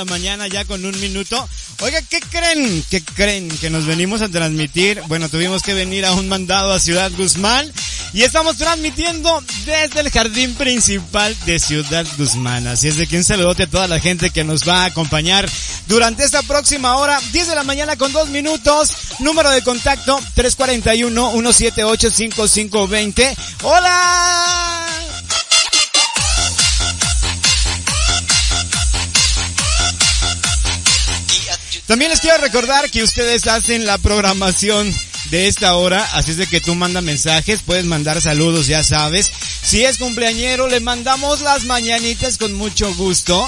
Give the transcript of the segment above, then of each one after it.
la mañana ya con un minuto. Oiga, ¿qué creen? ¿Qué creen? Que nos venimos a transmitir. Bueno, tuvimos que venir a un mandado a Ciudad Guzmán y estamos transmitiendo desde el jardín principal de Ciudad Guzmán. Así es de que un saludote a toda la gente que nos va a acompañar durante esta próxima hora, 10 de la mañana con dos minutos. Número de contacto 341-178-5520. ¡Hola! También les quiero recordar que ustedes hacen la programación de esta hora, así es de que tú manda mensajes, puedes mandar saludos, ya sabes. Si es cumpleañero, le mandamos las mañanitas con mucho gusto.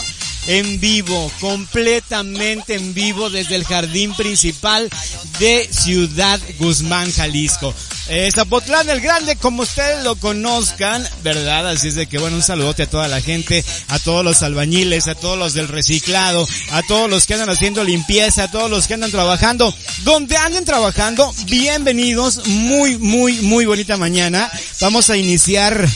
En vivo, completamente en vivo desde el jardín principal de Ciudad Guzmán, Jalisco. Eh, Zapotlán el Grande, como ustedes lo conozcan, ¿verdad? Así es de que, bueno, un saludote a toda la gente, a todos los albañiles, a todos los del reciclado, a todos los que andan haciendo limpieza, a todos los que andan trabajando. Donde anden trabajando, bienvenidos, muy, muy, muy bonita mañana. Vamos a iniciar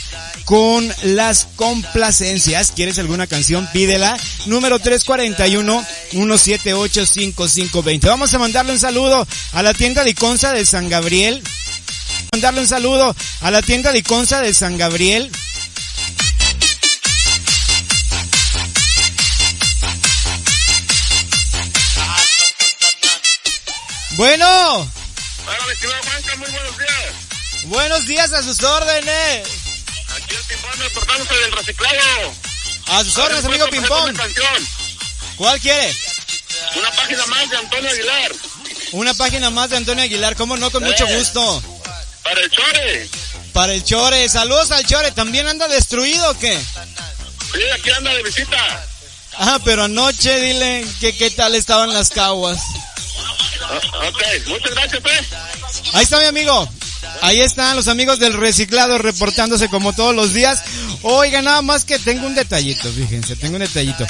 con las complacencias. ¿Quieres alguna canción? Pídela. Número 341-178-5520. Vamos a mandarle un saludo a la tienda de Iconza de San Gabriel. Mandarle un saludo a la tienda de Iconza de San Gabriel. Bueno, Hola, mi estimado Juanca, muy buenos días. buenos días a sus órdenes. Aquí el Pimpón reportándose del reciclado. A sus órdenes, A ver, amigo ¿puedo Pimpón. ¿Cuál quiere? Una página más de Antonio Aguilar. Una página más de Antonio Aguilar, ¿cómo no? Con mucho gusto. Para el Chore. Para el Chore, saludos al Chore, ¿también anda destruido o qué? Sí, aquí anda de visita. Ah, pero anoche dile que qué tal estaban las caguas. Ah, ok, muchas gracias, pues. Ahí está mi amigo. Ahí están los amigos del reciclado reportándose como todos los días. Oiga, nada más que tengo un detallito, fíjense, tengo un detallito.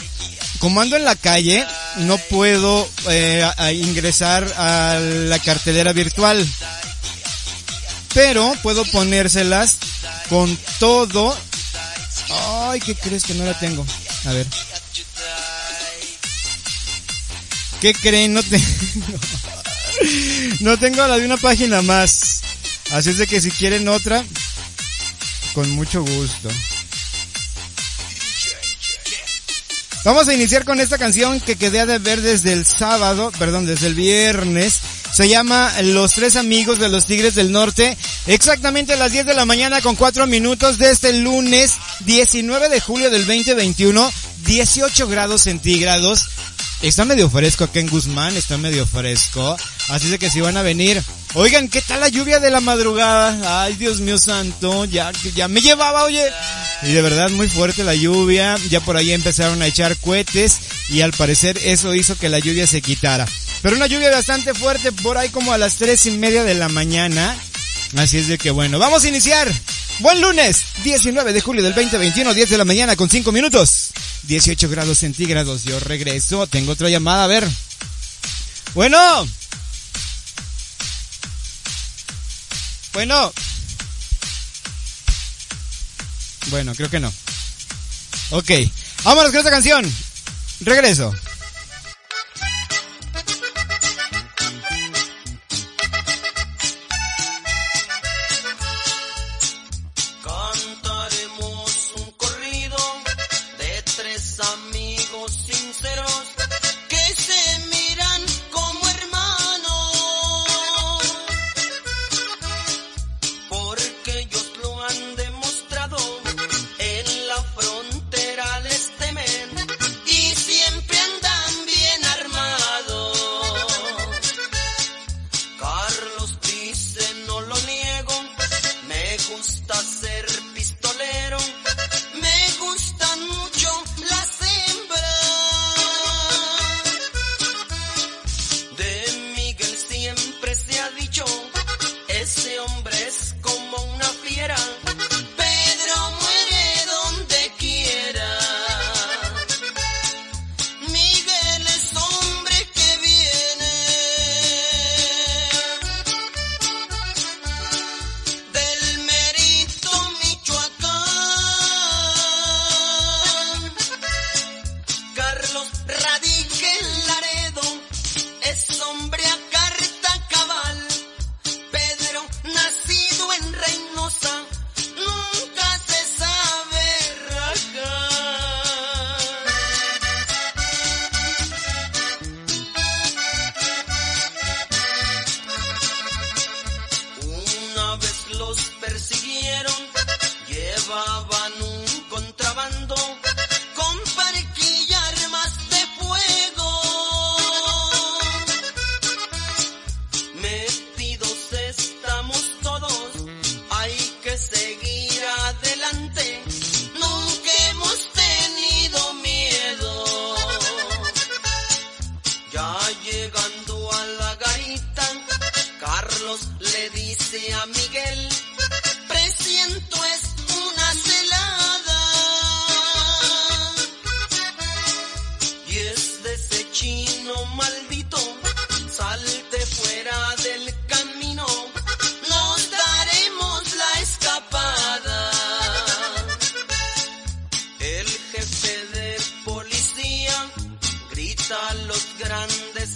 Como ando en la calle, no puedo eh, a- a ingresar a la cartelera virtual. Pero puedo ponérselas con todo. Ay, ¿qué crees que no la tengo? A ver. ¿Qué creen? No tengo. No tengo la de una página más. Así es de que si quieren otra, con mucho gusto. Vamos a iniciar con esta canción que quedé de ver desde el sábado, perdón, desde el viernes. Se llama Los Tres Amigos de los Tigres del Norte. Exactamente a las 10 de la mañana con 4 minutos de este lunes 19 de julio del 2021. 18 grados centígrados. Está medio fresco acá en Guzmán, está medio fresco. Así de que si van a venir. Oigan, ¿qué tal la lluvia de la madrugada? Ay, Dios mío santo, ya, ya me llevaba, oye. Y de verdad muy fuerte la lluvia. Ya por ahí empezaron a echar cohetes y al parecer eso hizo que la lluvia se quitara. Pero una lluvia bastante fuerte por ahí como a las tres y media de la mañana. Así es de que bueno, vamos a iniciar. Buen lunes, 19 de julio del 2021, 10 de la mañana con 5 minutos. 18 grados centígrados. Yo regreso. Tengo otra llamada, a ver. Bueno. Bueno. Bueno, creo que no. Ok. Vámonos con esta canción. Regreso.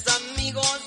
Amigos,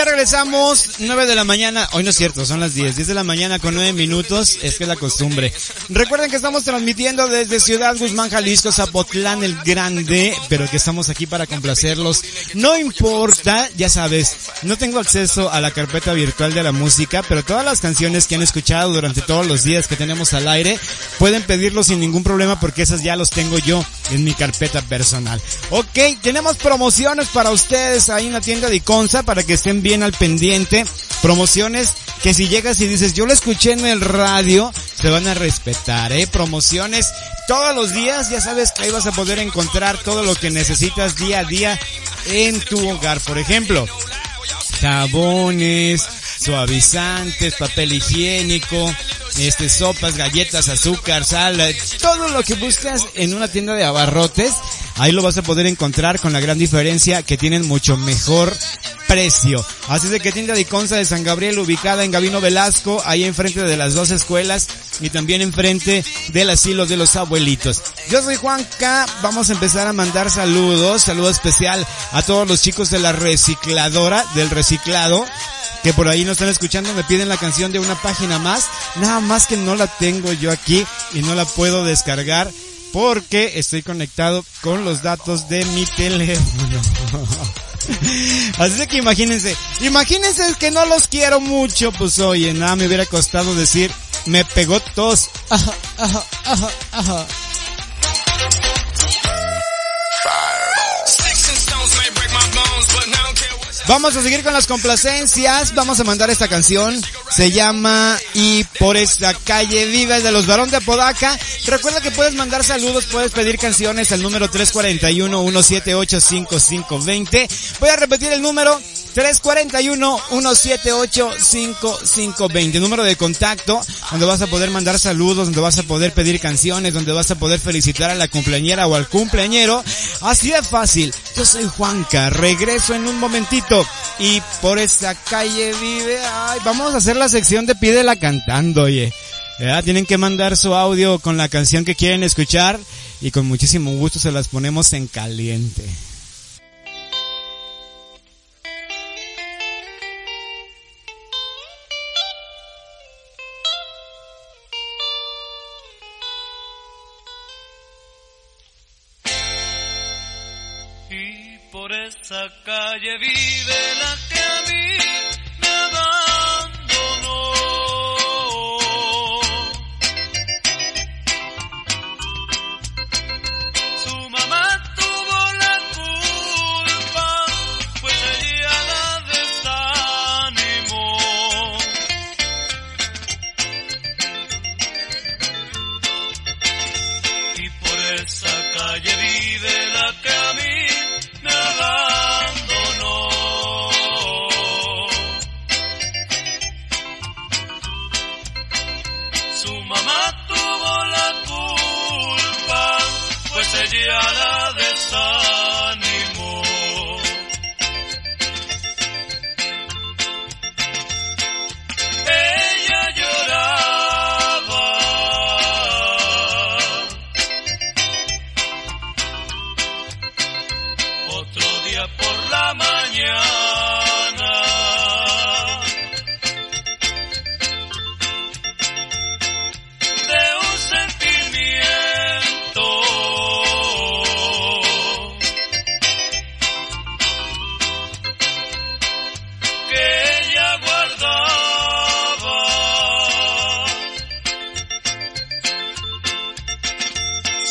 ya regresamos, 9 de la mañana, hoy no es cierto, son las 10, 10 de la mañana con 9 minutos, es que es la costumbre. Recuerden que estamos transmitiendo desde Ciudad Guzmán, Jalisco, Zapotlán el Grande, pero que estamos aquí para complacerlos. No importa, ya sabes, no tengo acceso a la carpeta virtual de la música, pero todas las canciones que han escuchado durante todos los días que tenemos al aire, pueden pedirlo sin ningún problema porque esas ya los tengo yo en mi carpeta personal. Ok, tenemos promociones para ustedes ahí en la tienda de Iconza para que estén bien al pendiente. Promociones que si llegas y dices, yo lo escuché en el radio, se van a respetar, ¿eh? Promociones todos los días, ya sabes que ahí vas a poder encontrar todo lo que necesitas día a día en tu hogar. Por ejemplo, jabones, suavizantes, papel higiénico, este, sopas, galletas, azúcar, sal, eh, todo lo que buscas en una tienda de abarrotes, ahí lo vas a poder encontrar con la gran diferencia que tienen mucho mejor precio. Así es de que tienda de Iconza de San Gabriel ubicada en Gabino Velasco, ahí enfrente de las dos escuelas y también enfrente del asilo de los abuelitos. Yo soy Juan K, vamos a empezar a mandar saludos, saludo especial a todos los chicos de la recicladora, del reciclado, que por ahí nos están escuchando, me piden la canción de una página más, nada más que no la tengo yo aquí y no la puedo descargar porque estoy conectado con los datos de mi teléfono. Así que imagínense, imagínense que no los quiero mucho, pues oye, nada me hubiera costado decir, me pegó tos. Ajá, ajá, ajá, Vamos a seguir con las complacencias. Vamos a mandar esta canción. Se llama Y por esta calle vive de los Barón de Apodaca. Recuerda que puedes mandar saludos, puedes pedir canciones al número 341-178-5520. Voy a repetir el número 341-178-5520. Número de contacto donde vas a poder mandar saludos, donde vas a poder pedir canciones, donde vas a poder felicitar a la cumpleañera o al cumpleañero. Así de fácil. Yo soy Juanca. Regreso en un momentito. Y por esa calle vive. Ay, vamos a hacer la sección de Pídela cantando, oye. ¿Verdad? Tienen que mandar su audio con la canción que quieren escuchar y con muchísimo gusto se las ponemos en caliente.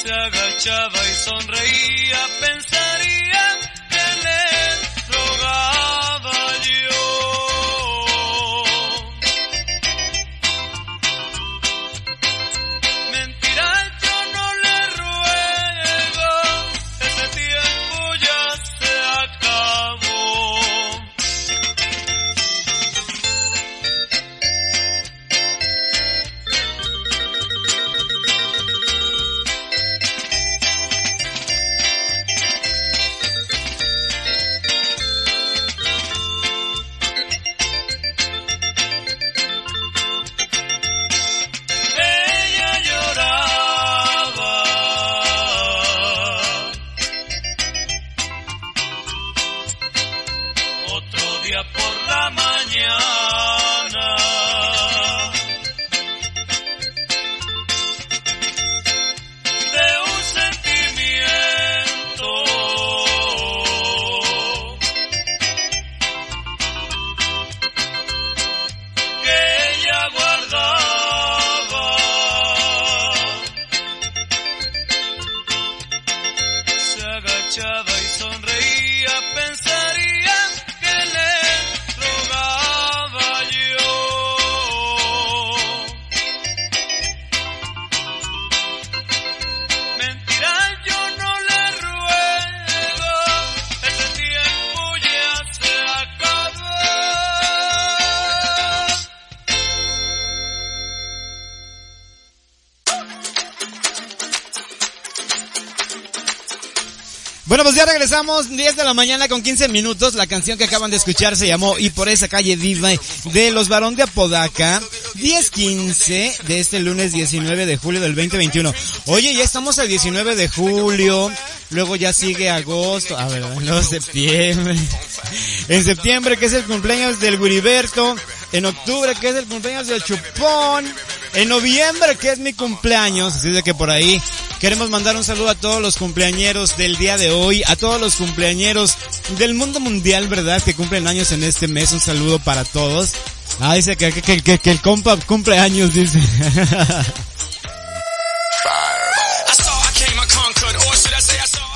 Se agachaba y sonreía, pensaría regresamos, 10 de la mañana con 15 minutos. La canción que acaban de escuchar se llamó Y por esa calle viva de Los Barón de Apodaca. 10-15 de este lunes 19 de julio del 2021. Oye, ya estamos al 19 de julio. Luego ya sigue agosto. A ver, no, septiembre. En septiembre, que es el cumpleaños del Guriberto. En octubre, que es el cumpleaños del Chupón. En noviembre, que es mi cumpleaños. Así de que por ahí queremos mandar un saludo a todos los cumpleañeros del día de hoy. A todos los cumpleañeros del mundo mundial, ¿verdad? Que cumplen años en este mes. Un saludo para todos. Ah, dice que, que, el compa cumple años, dice.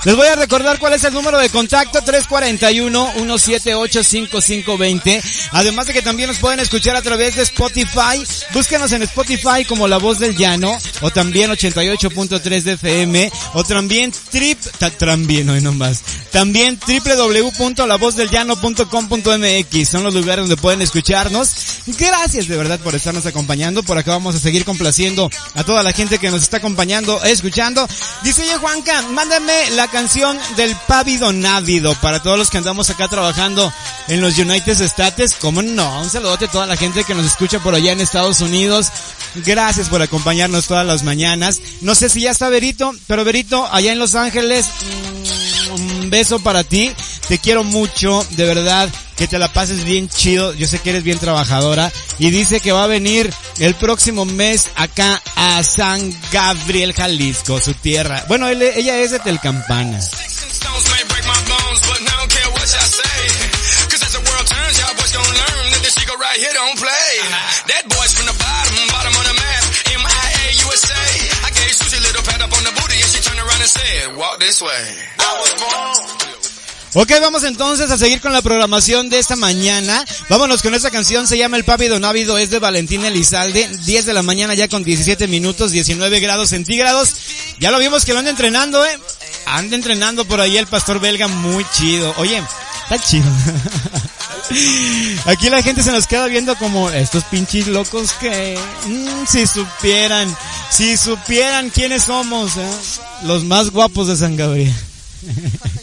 Les voy a recordar cuál es el número de contacto 341-178-5520. Además de que también nos pueden escuchar a través de Spotify. Búsquenos en Spotify como La Voz del Llano o también 88.3 de FM o también trip, también hoy nomás. También www.lavozdelllano.com.mx son los lugares donde pueden escucharnos. Gracias de verdad por estarnos acompañando. Por acá vamos a seguir complaciendo a toda la gente que nos está acompañando, escuchando. Dice, oye Juanca, mándame la canción del Pávido Návido para todos los que andamos acá trabajando en los United States. ¿Cómo no? Un saludote a toda la gente que nos escucha por allá en Estados Unidos. Gracias por acompañarnos todas las mañanas. No sé si ya está Berito, pero Berito, allá en Los Ángeles, mm, un beso para ti. Te quiero mucho, de verdad, que te la pases bien chido. Yo sé que eres bien trabajadora. Y dice que va a venir el próximo mes acá a San Gabriel, Jalisco, su tierra. Bueno, ella es de Telcampana. Walk this way. Ok, vamos entonces a seguir con la programación de esta mañana. Vámonos con esta canción, se llama El Pávido Návido, es de Valentín Elizalde. 10 de la mañana ya con 17 minutos, 19 grados centígrados. Ya lo vimos que lo anda entrenando, eh. Anda entrenando por ahí el pastor belga, muy chido. Oye, está chido. Aquí la gente se nos queda viendo como estos pinches locos que, mm, si supieran, si supieran quiénes somos, eh. Los más guapos de San Gabriel.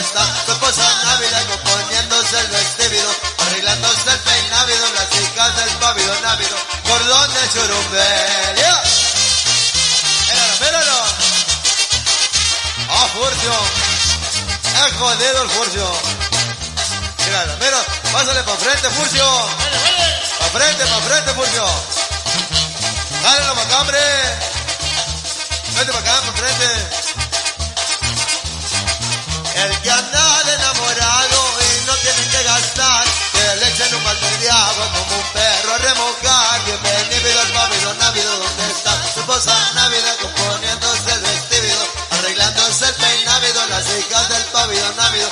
está tu esposa návida componiéndose el vestido, arreglándose el peinávido, las hijas del pavido návido, cordón de churumbel. Míralo, míralo. ¡Ah, furcio! ¡Es jodido el furcio! Míralo, mira, pásale para frente, furcio. Pa' frente, pa' frente, Furcio. Dale la macambre. Vete pa' acá, pa' frente. El que anda de enamorado y no tiene que gastar, que le echen un balde de agua como un perro a remojar. Bienvenido al pabellón návido donde está su esposa návida componiéndose el vestido, arreglándose el peinávido, las hijas del pabellón návido,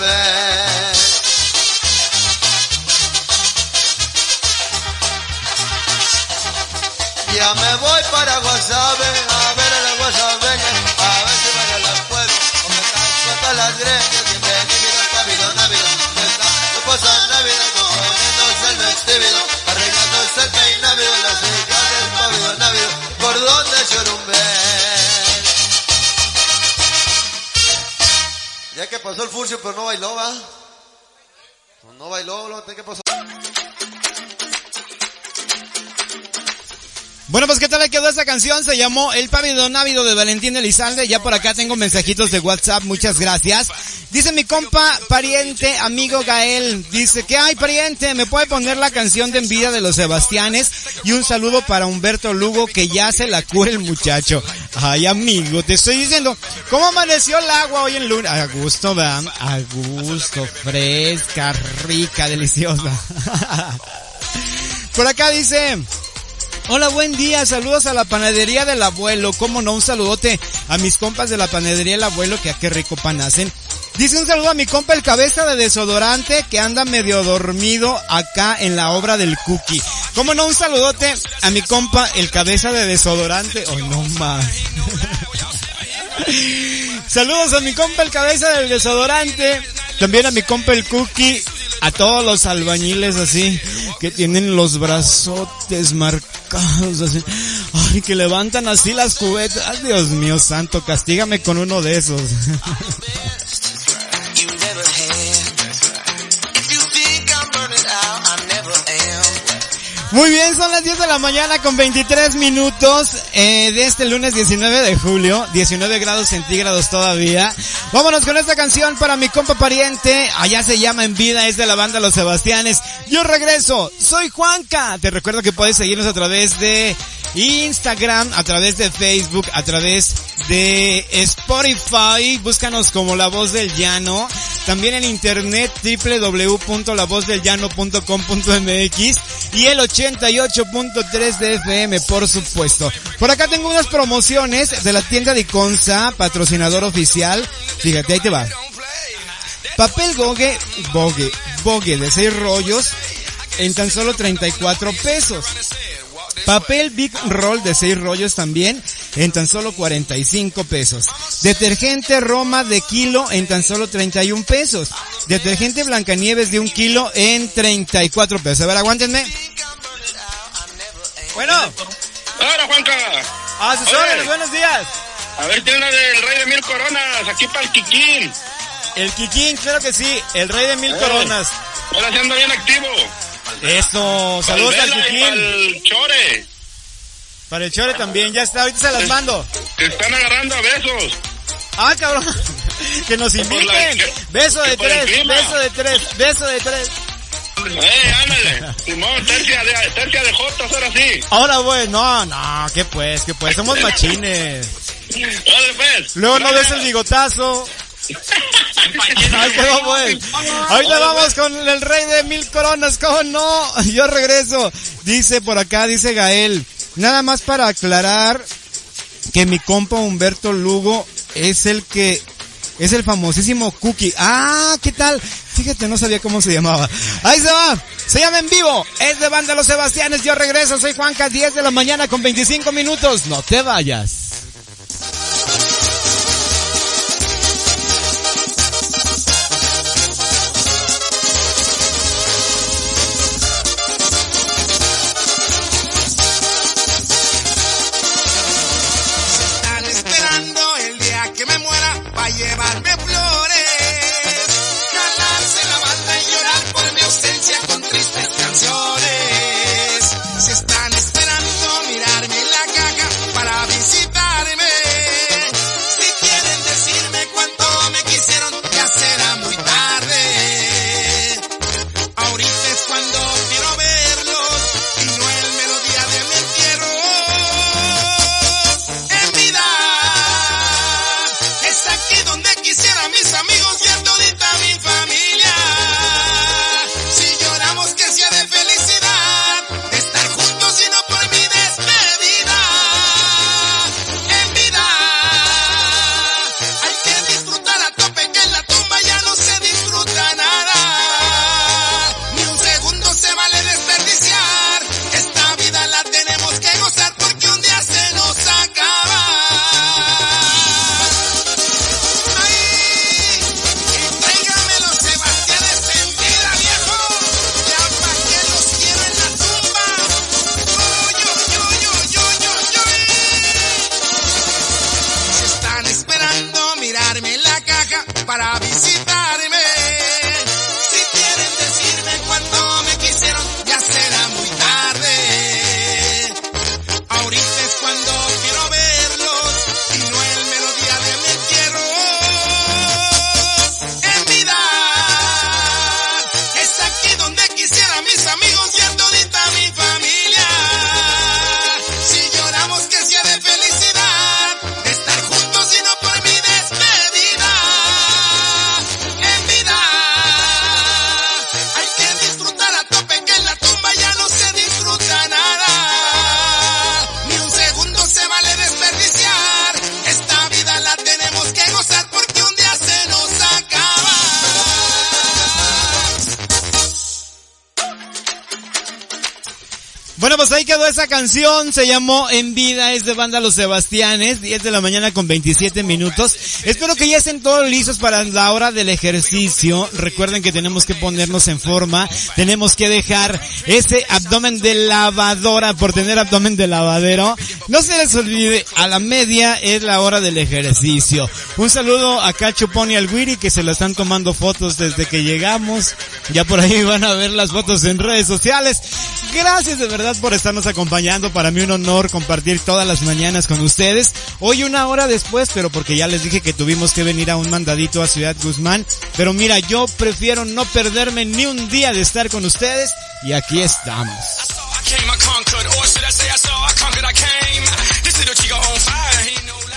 churumbe. Ya me voy para Guasave, a ver a la que pasó el furcio, pero no bailó, va. No, no bailó, lo que pasó. Bueno, pues ¿qué tal le quedó esta canción? Se llamó El Pávido Návido de Valentín Elizalde. Ya por acá tengo mensajitos de WhatsApp, muchas gracias. Dice mi compa, pariente, amigo Gael, dice que hay pariente, me puede poner la canción de En Vida de los Sebastianes y un saludo para Humberto Lugo que ya se la cura el muchacho. Ay amigo, te estoy diciendo, ¿cómo amaneció el agua hoy en lunes? A gusto, vean, a gusto, fresca, rica, deliciosa. por acá dice, Hola, buen día. Saludos a la panadería del abuelo. Cómo no, un saludote a mis compas de la panadería del abuelo, que a qué rico pan hacen. Dice un saludo a mi compa el cabeza de desodorante que anda medio dormido acá en la obra del cookie. Cómo no, un saludote a mi compa el cabeza de desodorante. Oh, no más. Saludos a mi compa el cabeza del desodorante. También a mi compa el cookie. A todos los albañiles así, que tienen los brazotes marcados así. Ay, que levantan así las cubetas. Dios mío santo, castígame con uno de esos. Muy bien, son las 10 de la mañana con 23 minutos eh, de este lunes 19 de julio, 19 grados centígrados todavía. Vámonos con esta canción para mi compa pariente, allá se llama En Vida, es de la banda Los Sebastianes. Yo regreso, soy Juanca. Te recuerdo que puedes seguirnos a través de Instagram, a través de Facebook, a través de Spotify, búscanos como La Voz del Llano, también en internet www.lavozdelllano.com.mx y el 88.3 de FM, por supuesto. Por acá tengo unas promociones de la tienda de Iconza, patrocinador oficial. Fíjate, ahí te va. Papel Gogue, Bogue, Bogue de 6 rollos en tan solo 34 pesos. Papel Big Roll de 6 rollos también en tan solo 45 pesos. Detergente Roma de kilo en tan solo 31 pesos. Detergente Blancanieves de un kilo en 34 pesos. A ver, aguántenme. Bueno. Ahora, Juanca. A sus Oye. órdenes, buenos días. A ver, tiene una del Rey de Mil Coronas, aquí para el Kikín. El Kikín, claro que sí. El rey de mil coronas. Ahora sí anda bien activo. Eso, saludos al Kikín. Chore. Para el Chore también, ya está, ahorita se las mando. Te están agarrando a besos. Ah, cabrón. Que nos inviten. que- Beso de que por el tres, beso de tres, beso de tres. Eh, ándale. Simón, tercia de, tercia de Jotas, ahora sí. Ahora, güey, no, no, ¿qué pues, qué pues, somos machines. Pues. Luego no ves el bigotazo. Ahí quedó, güey. Ahorita vamos con el rey de mil coronas, ¿cómo no? Yo regreso. Dice por acá, dice Gael. Nada más para aclarar que mi compa Humberto Lugo es el que es el famosísimo Cookie. Ah, ¿qué tal? Fíjate, no sabía cómo se llamaba. Ahí se va. Se llama en vivo. Es de Banda Los Sebastianes. Yo regreso. Soy Juanca, 10 de la mañana con 25 minutos. No te vayas. Canción, se llamó En Vida, es de banda Los Sebastianes, 10 de la mañana con 27 minutos. Espero que ya estén todos listos para la hora del ejercicio. Recuerden que tenemos que ponernos en forma, tenemos que dejar ese abdomen de lavadora por tener abdomen de lavadero. No se les olvide, a la media es la hora del ejercicio. Un saludo a Cachupón y al Wiri que se lo están tomando fotos desde que llegamos. Ya por ahí van a ver las fotos en redes sociales. Gracias de verdad por estarnos acompañando. Para mí un honor compartir todas las mañanas con ustedes. Hoy una hora después, pero porque ya les dije que tuvimos que venir a un mandadito a Ciudad Guzmán. Pero mira, yo prefiero no perderme ni un día de estar con ustedes y aquí estamos.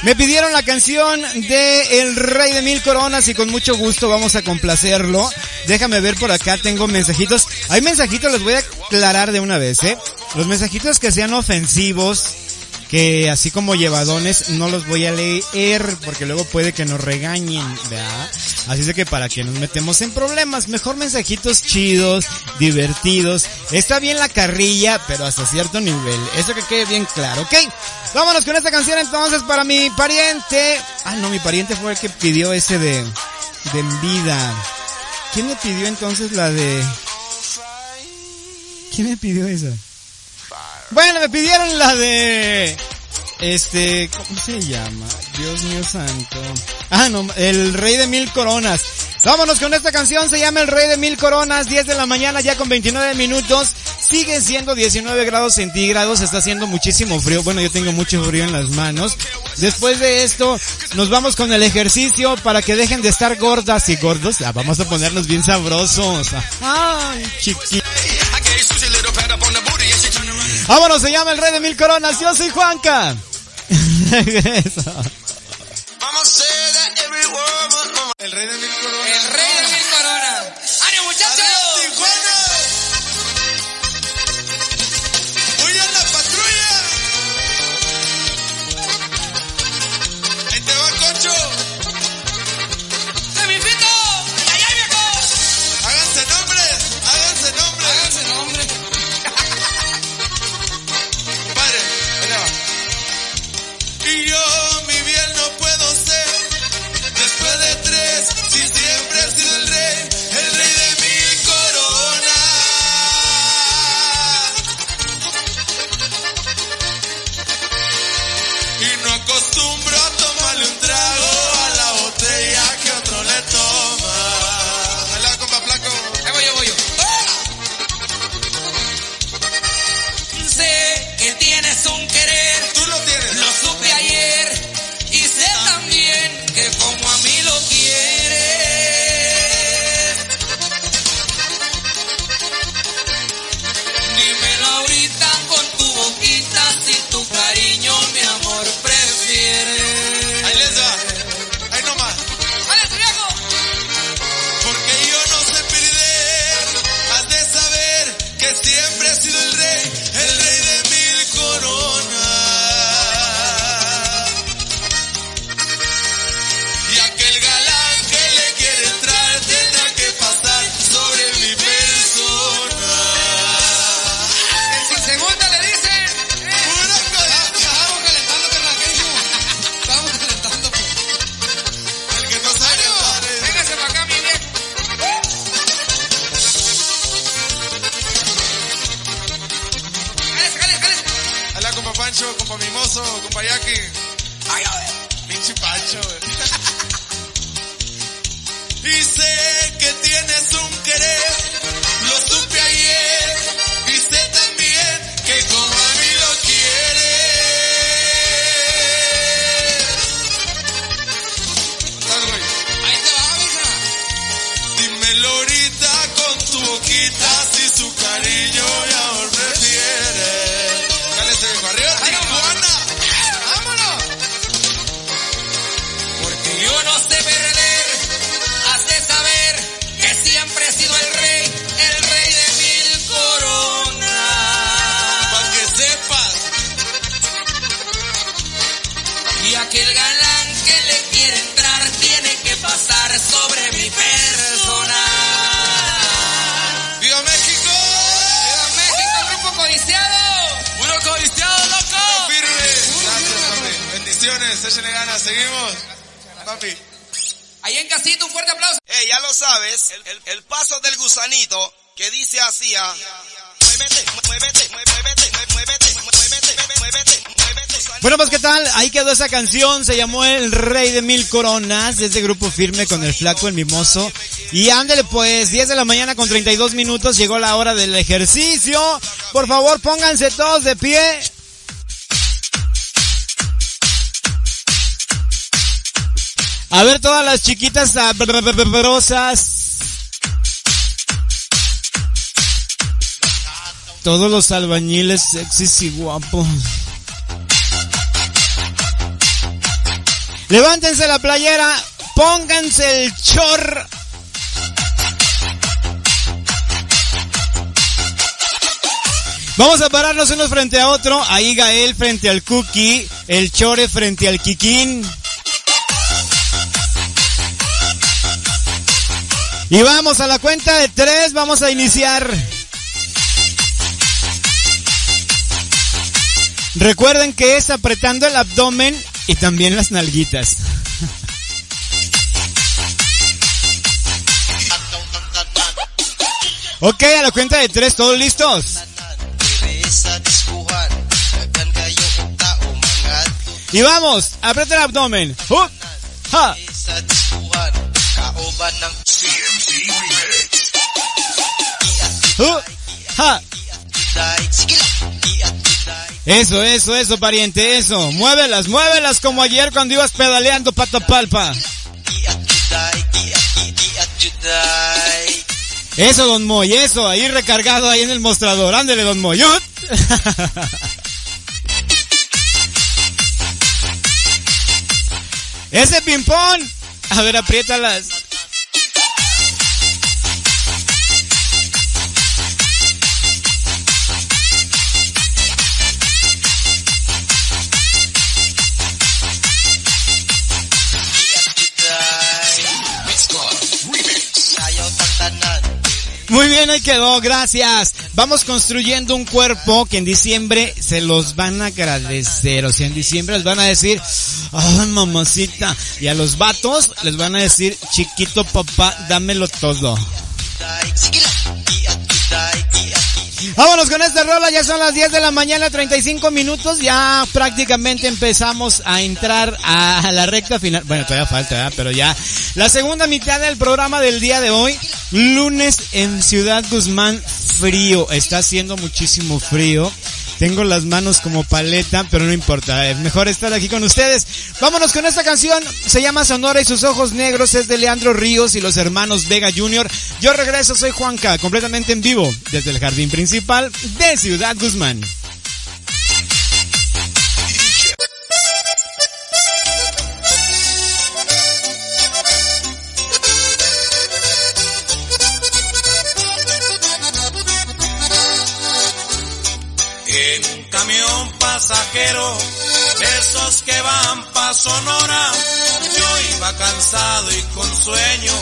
Me pidieron la canción de El Rey de Mil Coronas y con mucho gusto vamos a complacerlo. Déjame ver por acá, tengo mensajitos. Hay mensajitos, los voy a aclarar de una vez, ¿eh? Los mensajitos que sean ofensivos, que así como llevadones no los voy a leer porque luego puede que nos regañen, ¿verdad? Así es de que para que nos metemos en problemas, mejor mensajitos chidos, divertidos. Está bien la carrilla, pero hasta cierto nivel. Eso que quede bien claro, ¿ok? Vámonos con esta canción entonces para mi pariente. Ah, no, mi pariente fue el que pidió ese de, de en vida. ¿Quién me pidió entonces la de... ¿Quién me pidió esa? Bueno, me pidieron la de... Este, ¿cómo se llama? Dios mío santo. Ah, no, el rey de mil coronas. Vámonos con esta canción, se llama El Rey de Mil Coronas, 10 de la mañana ya con 29 minutos. Sigue siendo 19 grados centígrados, está haciendo muchísimo frío. Bueno, yo tengo mucho frío en las manos. Después de esto, nos vamos con el ejercicio para que dejen de estar gordas y gordos. Vamos a ponernos bien sabrosos. Ay, chiquito. Vámonos, se llama El Rey de Mil Coronas. Yo soy Juanca. Regreso. El rey de mil coronas. El rey de mil coronas. Tu boquita si su cariño Seguimos. Papi. Ahí en casito, un fuerte aplauso. Hey, ya lo sabes, el, el- el paso del gusanito que dice así, muévete, muévete, muévete, muévete, muévete, muévete, muévete, gusanito. Bueno, pues qué tal, ahí quedó esa canción, se llamó El Rey de Mil Coronas, desde Grupo Firme con el flaco, el mimoso. Y ándele pues, 10 de la mañana con 32 minutos, llegó la hora del ejercicio. Por favor, pónganse todos de pie. A ver todas las chiquitas sabrosas. Todos los albañiles sexys y guapos. Levántense la playera, pónganse el chor. Vamos a pararnos unos frente a otro. Ahí Gael frente al Cookie, el Chore frente al Kikín. Y vamos a la cuenta de tres, vamos a iniciar. Recuerden que es apretando el abdomen y también las nalguitas. ok, a la cuenta de tres, ¿todos listos? Y vamos, aprieta el abdomen. Up, ha, Eso, eso, eso, pariente, eso. Muévelas, muévelas como ayer cuando ibas pedaleando patapalpa. Eso, don Moy, eso, ahí recargado ahí en el mostrador. Ándele, don Moy. Ese ping-pong. A ver, apriétalas. Muy bien, ahí quedó, gracias. Vamos construyendo un cuerpo que en diciembre se los van a agradecer. O sea, en diciembre les van a decir, ay mamacita. Y a los vatos les van a decir, chiquito papá, dámelo todo. Vámonos con esta rola, ya son las 10 de la mañana, 35 minutos, ya prácticamente empezamos a entrar a la recta final. Bueno, todavía falta, pero ya la segunda mitad del programa del día de hoy, lunes en Ciudad Guzmán, frío, está haciendo muchísimo frío. Tengo las manos como paleta, pero no importa, es mejor estar aquí con ustedes. Vámonos con esta canción, se llama Sonora y sus ojos negros, es de Leandro Ríos y los hermanos Vega Jr. Yo regreso, soy Juanca, completamente en vivo, desde el jardín principal de Ciudad Guzmán. Pasajero, de esos que van pa' Sonora, yo iba cansado y con sueño,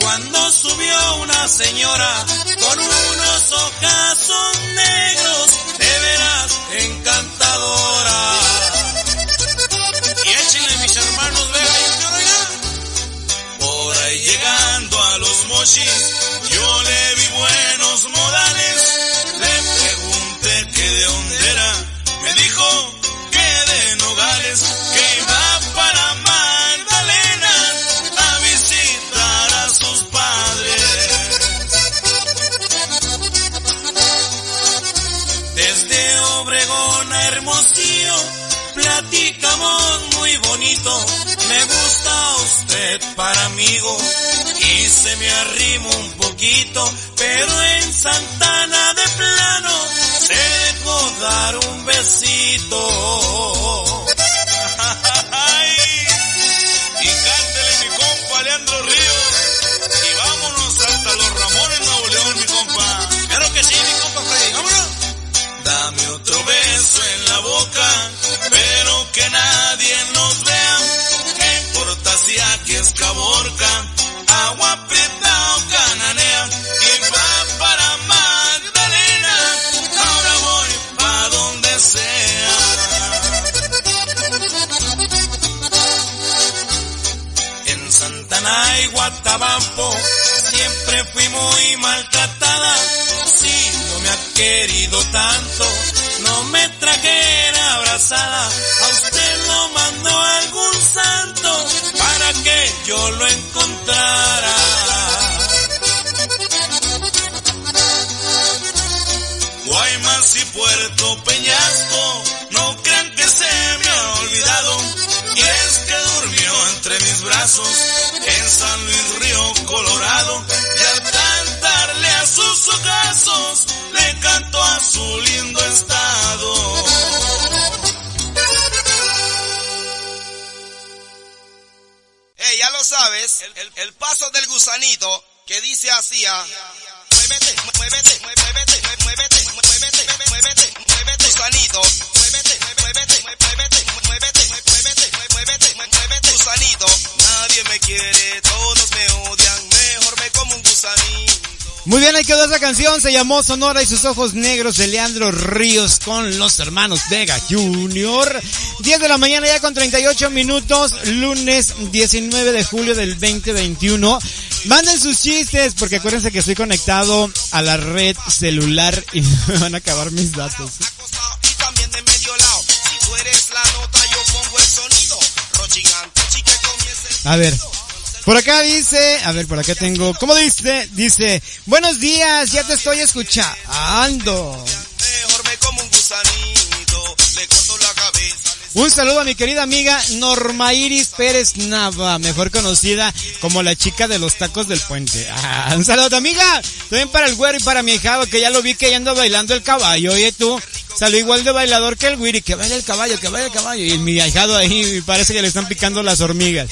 cuando subió una señora con unos ojazos negros, de veras encantadora. Y échenle mis hermanos oiga. Por ahí llegando a los mochis, Hermosillo, platicamos muy bonito. Me gusta usted para amigo y se me arrimo un poquito, pero en Santana de plano se dejó dar un besito. Y cántele mi compa Leandro Ríos nadie nos vea. ¿Qué importa si aquí es caborca? Agua preta o cananea. Y va para Magdalena. Ahora voy pa' donde sea. En Santana y Guatabampo siempre fui muy maltratada. Si no me ha querido tanto no me trajera abrazada. A usted lo mandó algún santo para que yo lo encontrara. Guaymas y Puerto Peñasco, no crean que se me ha olvidado. Y es que durmió entre mis brazos en San Luis Río Colorado sus ocasos le canto a su lindo estado. Hey, ya lo sabes, el, el paso del gusanito que dice así a... Muévete, muévete, muévete, muévete, muévete, muévete, muévete, gusanito. Muévete, muévete, muévete, muévete, muévete, muévete, muévete, gusanito. Nadie me quiere, todos me odian. Muy bien, ahí quedó esa canción, se llamó Sonora y sus ojos negros de Leandro Ríos con los hermanos Vega Junior. 10 de la mañana ya con 38 minutos, lunes 19 de julio del 2021. Manden sus chistes porque acuérdense que estoy conectado a la red celular y me van a acabar mis datos. A ver. Por acá dice, a ver, por acá tengo, ¿cómo dice? Dice, buenos días, ya te estoy escuchando. Un saludo a mi querida amiga Norma Iris Pérez Nava, mejor conocida como la chica de los tacos del puente. Ah, un saludo amiga, también para el güero y para mi hijado que ya lo vi que ya anda bailando el caballo. Oye tú, salió igual de bailador que el güiri, que baila el caballo, que baila el caballo. Y mi ahijado ahí parece que le están picando las hormigas.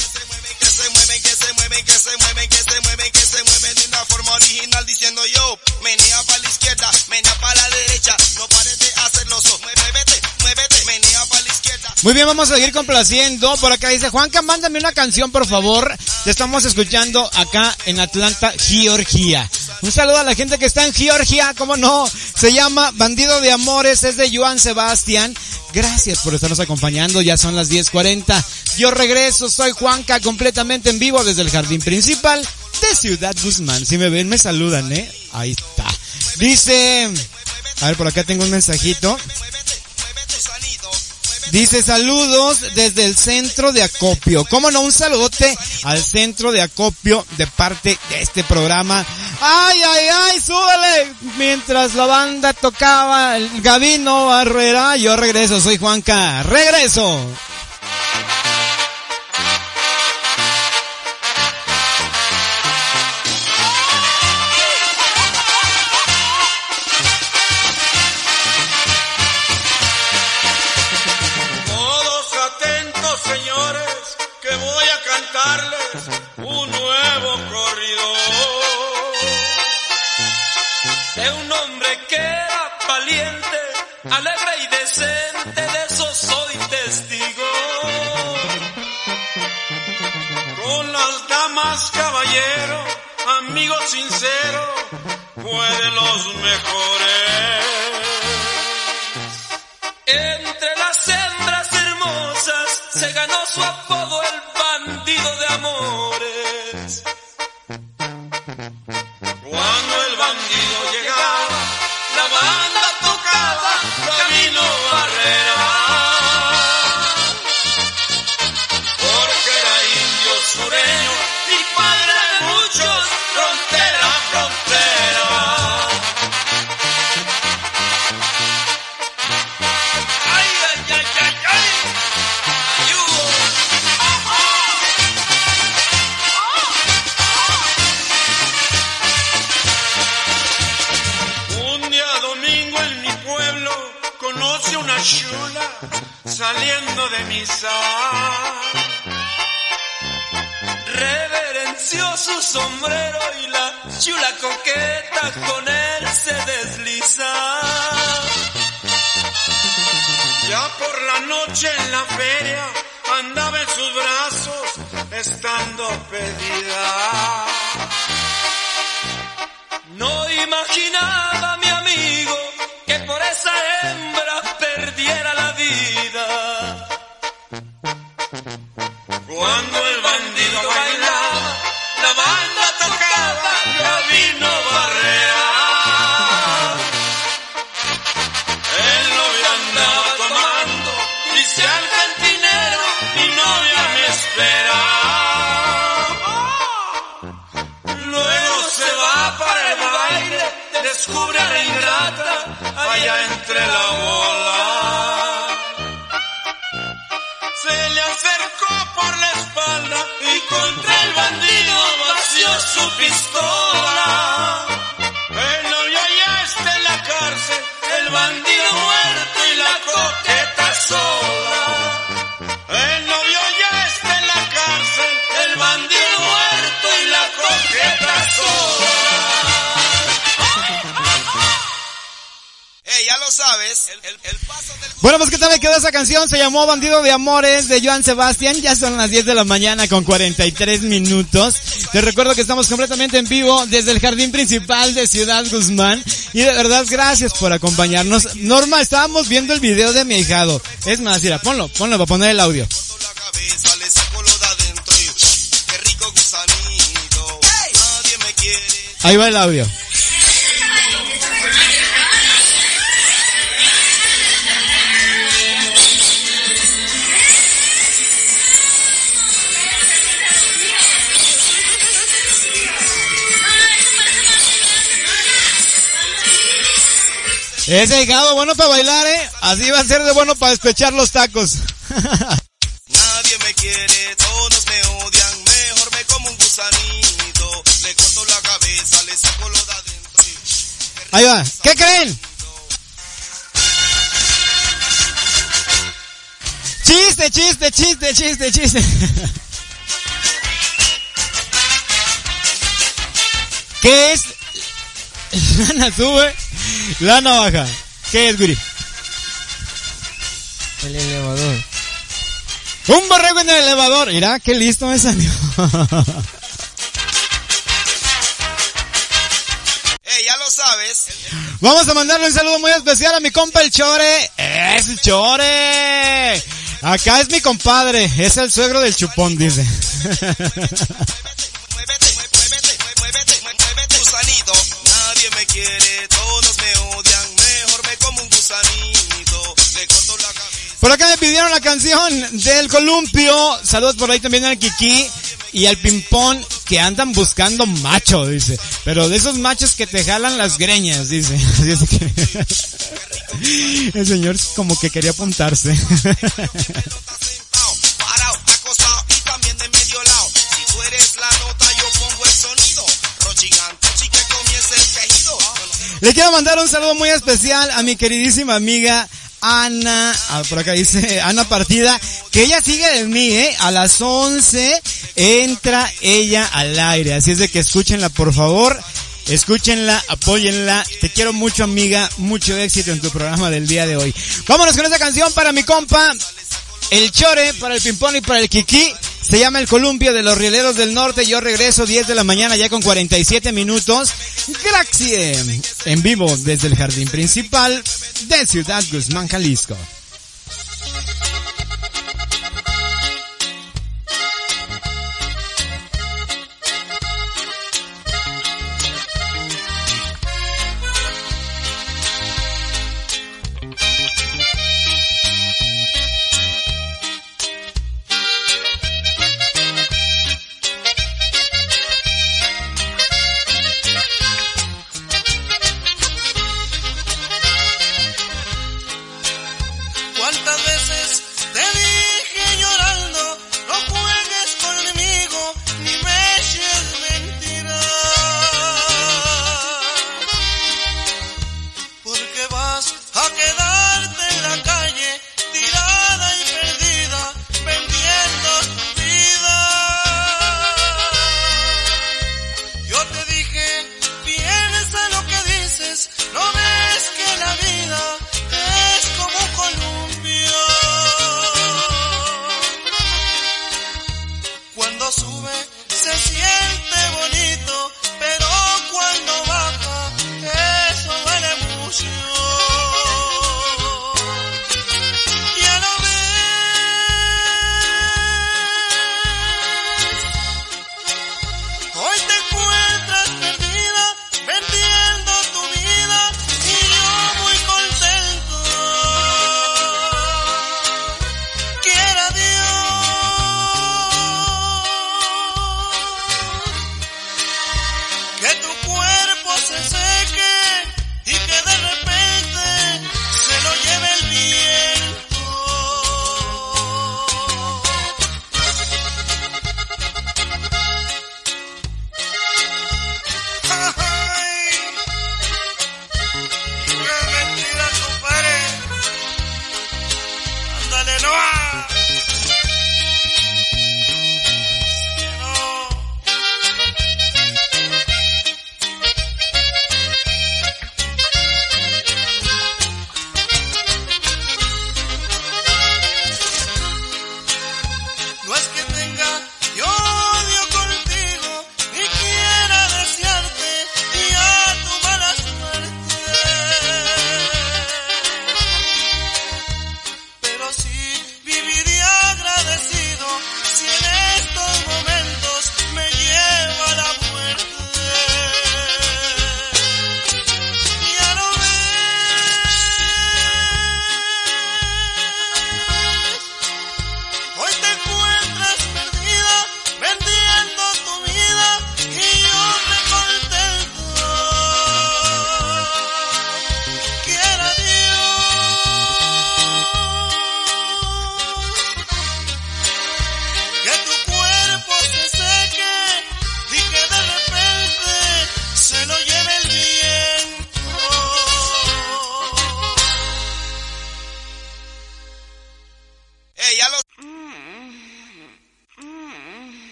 Muy bien, vamos a seguir complaciendo. Por acá dice, Juanca, mándame una canción, por favor. Te estamos escuchando acá en Atlanta, Georgia. Un saludo a la gente que está en Georgia, ¿cómo no? Se llama Bandido de Amores, es de Joan Sebastián. Gracias por estarnos acompañando, ya son las 10.40. Yo regreso, soy Juanca, completamente en vivo desde el jardín principal de Ciudad Guzmán. Si me ven, me saludan, ¿eh? Ahí está. Dice, a ver, por acá tengo un mensajito. Dice saludos desde el centro de acopio. ¿Cómo no? Un saludote al centro de acopio de parte de este programa. ¡Ay, ay, ay! ¡Súbele! Mientras la banda tocaba el Gabino Barrera, yo regreso. Soy Juanca. ¡Regreso! Alegre y decente, de eso soy testigo. Con las damas, caballero, amigo sincero, fue de los mejores. Entre las hembras hermosas se ganó su apodo el bandido de amores. Noche en la feria andaba en sus brazos estando pedida. Y contra el bandido vació su pistola. El novio ya está en la cárcel, el bandido muerto y la coqueta sola. El novio ya está en la cárcel, el bandido muerto y la coqueta sola. Ey, ya lo sabes, el, el- el Bueno, pues ¿qué tal le quedó esa canción? Se llamó Bandido de Amores de Joan Sebastián. Ya son las 10 de la mañana con 43 minutos. Te recuerdo que estamos completamente en vivo desde el jardín principal de Ciudad Guzmán. Y de verdad, gracias por acompañarnos. Norma, estábamos viendo el video de mi hijado. Es más, mira, ponlo, ponlo para poner el audio. me. Ahí va el audio. Ese hijado bueno para bailar, eh. Así va a ser de bueno para despechar los tacos. Nadie me quiere, todos me odian. Mejor me como un gusanito. Le corto la cabeza, le saco lo de adentro Ahí va. ¿Qué creen? Chiste, chiste, chiste, chiste, chiste. ¿Qué es? Lana sube, lana baja. ¿Qué es, Guri? El elevador. Un borrego en el elevador. Mira, qué listo me salió. Ey, ya lo sabes. Vamos a mandarle un saludo muy especial a mi compa el Chore. ¡Es el Chore! Acá es mi compadre. Es el suegro del chupón, dice. Por acá me pidieron la canción del columpio. Saludos por ahí también al Kiki y al Pimpón que andan buscando macho, dice. Pero de esos machos que te jalan las greñas, dice. El señor como que quería apuntarse. Le quiero mandar un saludo muy especial a mi queridísima amiga Ana, ah, por acá dice Ana Partida, que ella sigue de mí, ¿eh? A las 11 entra ella al aire, así es de que escúchenla por favor, escúchenla, apóyenla, te quiero mucho amiga, mucho éxito en tu programa del día de hoy. Vámonos con esta canción para mi compa, el Chore, para el Pimpón y para el Kiki. Se llama el Columpio de los Rieleros del Norte. Yo regreso 10 de la mañana ya con 47 minutos. Gracias. En vivo desde el jardín principal de Ciudad Guzmán, Jalisco.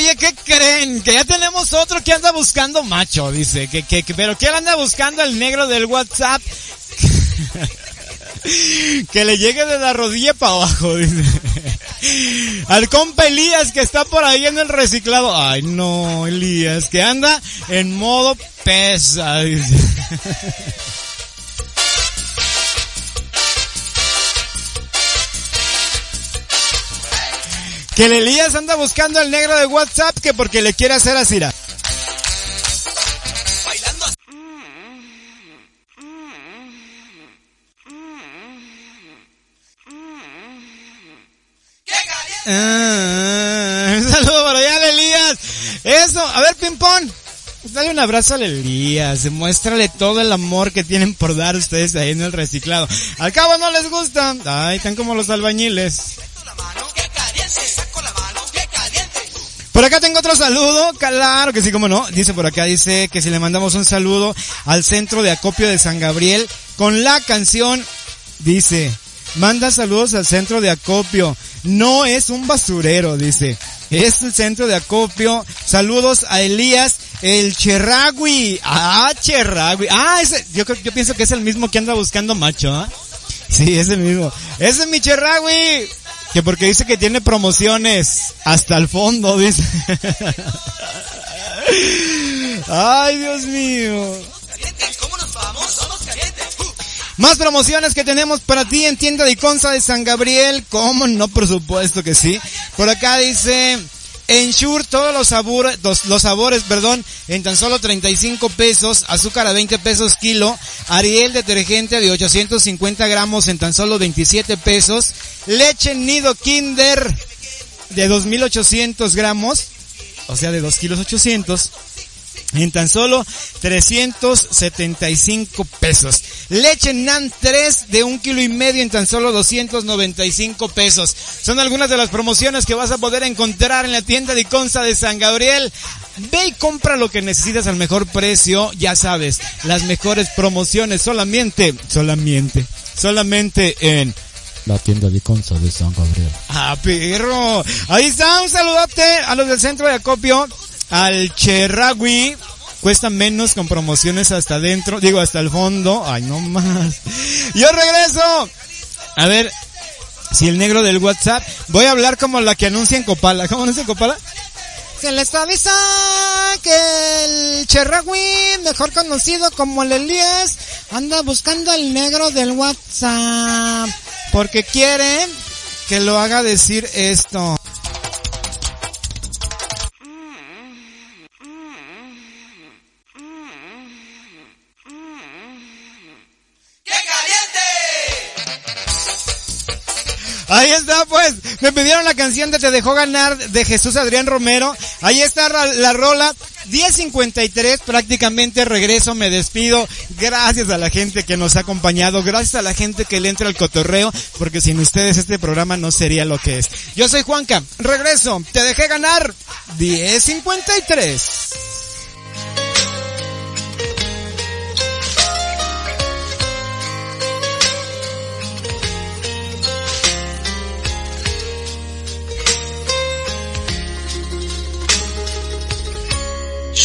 Oye, ¿qué creen? Que ya tenemos otro que anda buscando macho, dice. Que, que, que- pero que anda buscando el negro del WhatsApp. que le llegue de la rodilla para abajo, dice. Al compa Elías que está por ahí en el reciclado. Ay, no, Elías, que anda en modo pesa, dice. Que el Elías anda buscando al negro de WhatsApp que porque le quiere hacer así. ra. Bailando así. ¡Qué caliente! Ah, un saludo por allá al Elías. Eso, a ver, Pimpón. Dale un abrazo al Elías, demuéstrale todo el amor que tienen por dar ustedes ahí en el reciclado. Al cabo no les gusta. Ay, están como los albañiles. Por acá tengo otro saludo, claro que sí, como no. Dice por acá, dice que si le mandamos un saludo al centro de acopio de San Gabriel con la canción, dice, manda saludos al centro de acopio. No es un basurero, dice. Es el centro de acopio. Saludos a Elías, el Cherragui. Ah, Cherragui. Ah, ese, yo yo pienso que es el mismo que anda buscando macho, ¿ah? Sí, es el mismo. Ese es mi Cherragui. Que porque dice que tiene promociones hasta el fondo, dice. Ay, Dios mío. Calientes, ¿cómo nos vamos? Somos calientes. Uh. Más promociones que tenemos para ti en tienda de Iconza de San Gabriel. ¿Cómo no? Por supuesto que sí. Por acá dice, Ensure todos los sabores, los, los sabores, perdón, en tan solo 35 pesos, azúcar a 20 pesos kilo, Ariel detergente de 850 gramos en tan solo 27 pesos, leche nido Kinder de 2800 gramos, o sea de 2 kilos 800, en tan solo 375 pesos. Leche NAN 3 de un kilo y medio en tan solo 295 pesos. Son algunas de las promociones que vas a poder encontrar en la tienda de Iconza de San Gabriel. Ve y compra lo que necesitas al mejor precio. Ya sabes, las mejores promociones solamente, solamente, solamente en la tienda de Iconza de San Gabriel. Ah, perro. Ahí está, un saludote a los del centro de acopio, al Cherragui. Cuesta menos con promociones hasta adentro, digo hasta el fondo. Ay, no más. Yo regreso. A ver, si el negro del WhatsApp, voy a hablar como la que anuncia en Copala. ¿Cómo anuncia en Copala? Se les avisa que el Cherragui, mejor conocido como el Elías, anda buscando al negro del WhatsApp. Porque quiere que lo haga decir esto. Me pidieron la canción de Te dejó ganar de Jesús Adrián Romero. Ahí está la, la rola. 10.53, prácticamente regreso, me despido. Gracias a la gente que nos ha acompañado. Gracias a la gente que le entra al cotorreo. Porque sin ustedes este programa no sería lo que es. Yo soy Juanca. Regreso. Te dejé ganar. 10.53.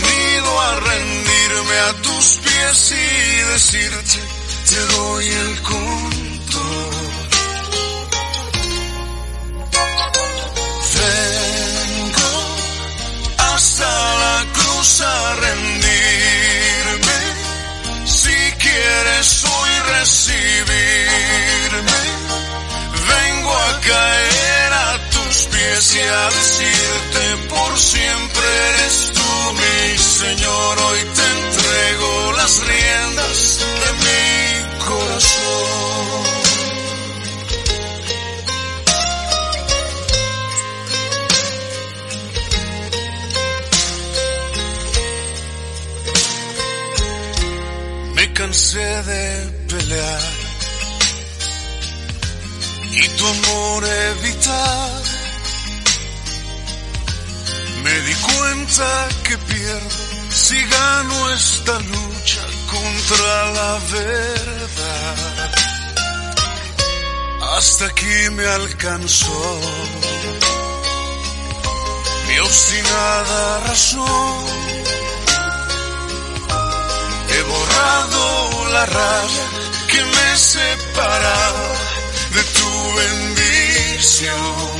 He venido a rendirme a tus pies y decirte, te doy el control. Vengo hasta la cruz a rendirme. Si quieres hoy recibirme, vengo a caer a tus pies y a decirte por siempre eres tú mi Señor. Hoy te entrego las riendas de mi corazón. Me cansé de pelear y tu amor evitar. Me di cuenta que pierdo si gano esta lucha contra la verdad. Hasta aquí me alcanzó mi obstinada razón. He borrado la raya que me separaba de tu bendición.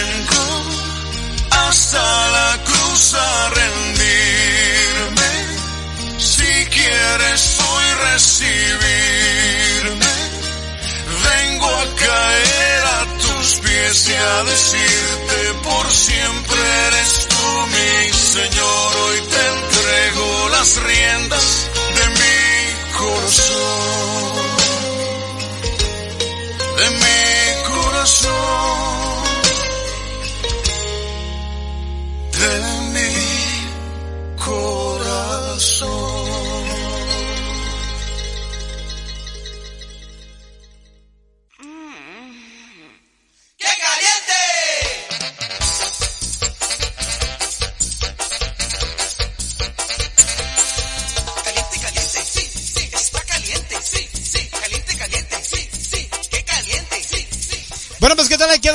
A decirte por siempre eres tú mi Señor. Hoy te entrego las riendas de mi corazón. De mi corazón. De mi corazón.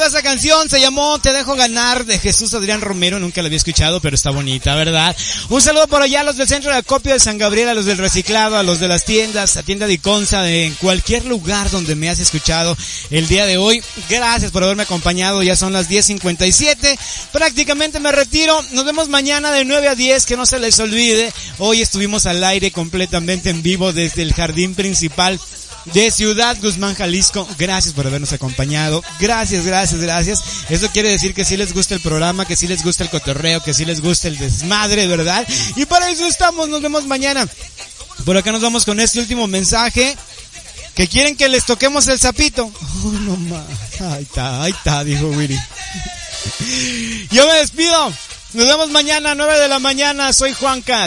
Esa canción, se llamó Te dejo ganar de Jesús Adrián Romero, nunca la había escuchado, pero está bonita, ¿verdad? Un saludo por allá a los del centro de acopio de San Gabriel, a los del reciclado, a los de las tiendas, a tienda de Iconza, en cualquier lugar donde me has escuchado el día de hoy. Gracias por haberme acompañado, ya son las 10.57, prácticamente me retiro, nos vemos mañana de 9 a 10, que no se les olvide, hoy estuvimos al aire completamente en vivo desde el jardín principal de Ciudad Guzmán, Jalisco. Gracias por habernos acompañado. Gracias, gracias, gracias. Eso quiere decir que sí les gusta el programa, que sí les gusta el cotorreo, que sí les gusta el desmadre, ¿verdad? Y para eso estamos. Nos vemos mañana. Por acá nos vamos con este último mensaje. Que quieren que les toquemos el sapito. Oh, no más. Ahí está, ahí está, dijo Willy. Yo me despido. Nos vemos mañana, 9 de la mañana. Soy Juanca.